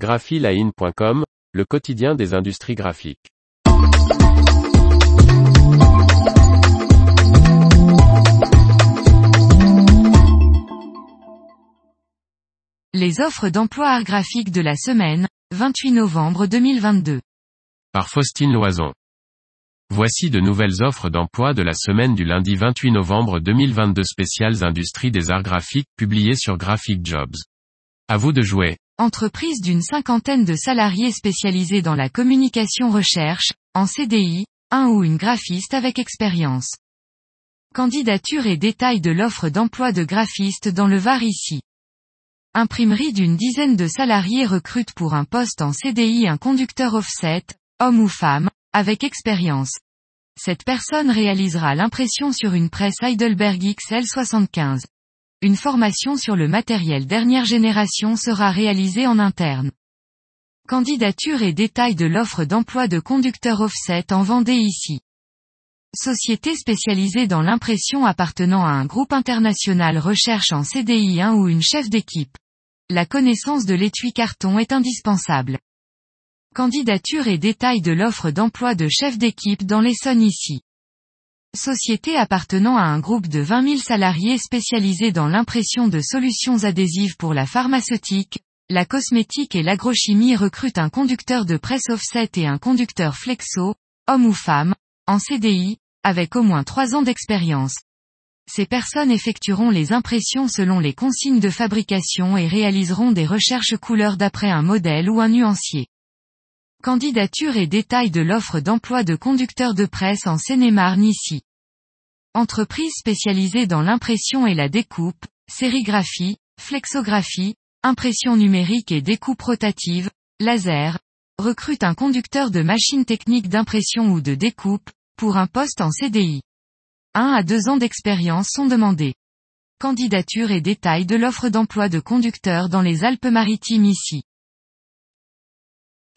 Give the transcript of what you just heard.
graphiline.com, le quotidien des industries graphiques. Les offres d'emploi art graphique de la semaine, 28 novembre 2022. Par Faustine Loison. Voici de nouvelles offres d'emploi de la semaine du lundi 28 novembre 2022 spéciales industries des arts graphiques publiées sur Graphic Jobs. À vous de jouer. Entreprise d'une cinquantaine de salariés spécialisés dans la communication recherche, en CDI, un ou une graphiste avec expérience. Candidature et détails de l'offre d'emploi de graphiste dans le Var ici. Imprimerie d'une dizaine de salariés recrute pour un poste en CDI un conducteur offset, homme ou femme, avec expérience. Cette personne réalisera l'impression sur une presse Heidelberg XL75. Une formation sur le matériel dernière génération sera réalisée en interne. Candidature et détails de l'offre d'emploi de conducteur offset en Vendée ici. Société spécialisée dans l'impression appartenant à un groupe international recherche en CDI 1 ou une chef d'équipe. La connaissance de l'étui carton est indispensable. Candidature et détails de l'offre d'emploi de chef d'équipe dans l'Essonne ici. Société appartenant à un groupe de 20 000 salariés spécialisés dans l'impression de solutions adhésives pour la pharmaceutique, la cosmétique et l'agrochimie recrute un conducteur de presse offset et un conducteur flexo, homme ou femme, en CDI, avec au moins 3 ans d'expérience. Ces personnes effectueront les impressions selon les consignes de fabrication et réaliseront des recherches couleurs d'après un modèle ou un nuancier. Candidature et détails de l'offre d'emploi de conducteur de presse en Seine-et-Marne ici. Entreprise spécialisée dans l'impression et la découpe, sérigraphie, flexographie, impression numérique et découpe rotative, laser, recrute un conducteur de machine technique d'impression ou de découpe, pour un poste en CDI. 1 à 2 ans d'expérience sont demandés. Candidature et détails de l'offre d'emploi de conducteur dans les Alpes-Maritimes ici.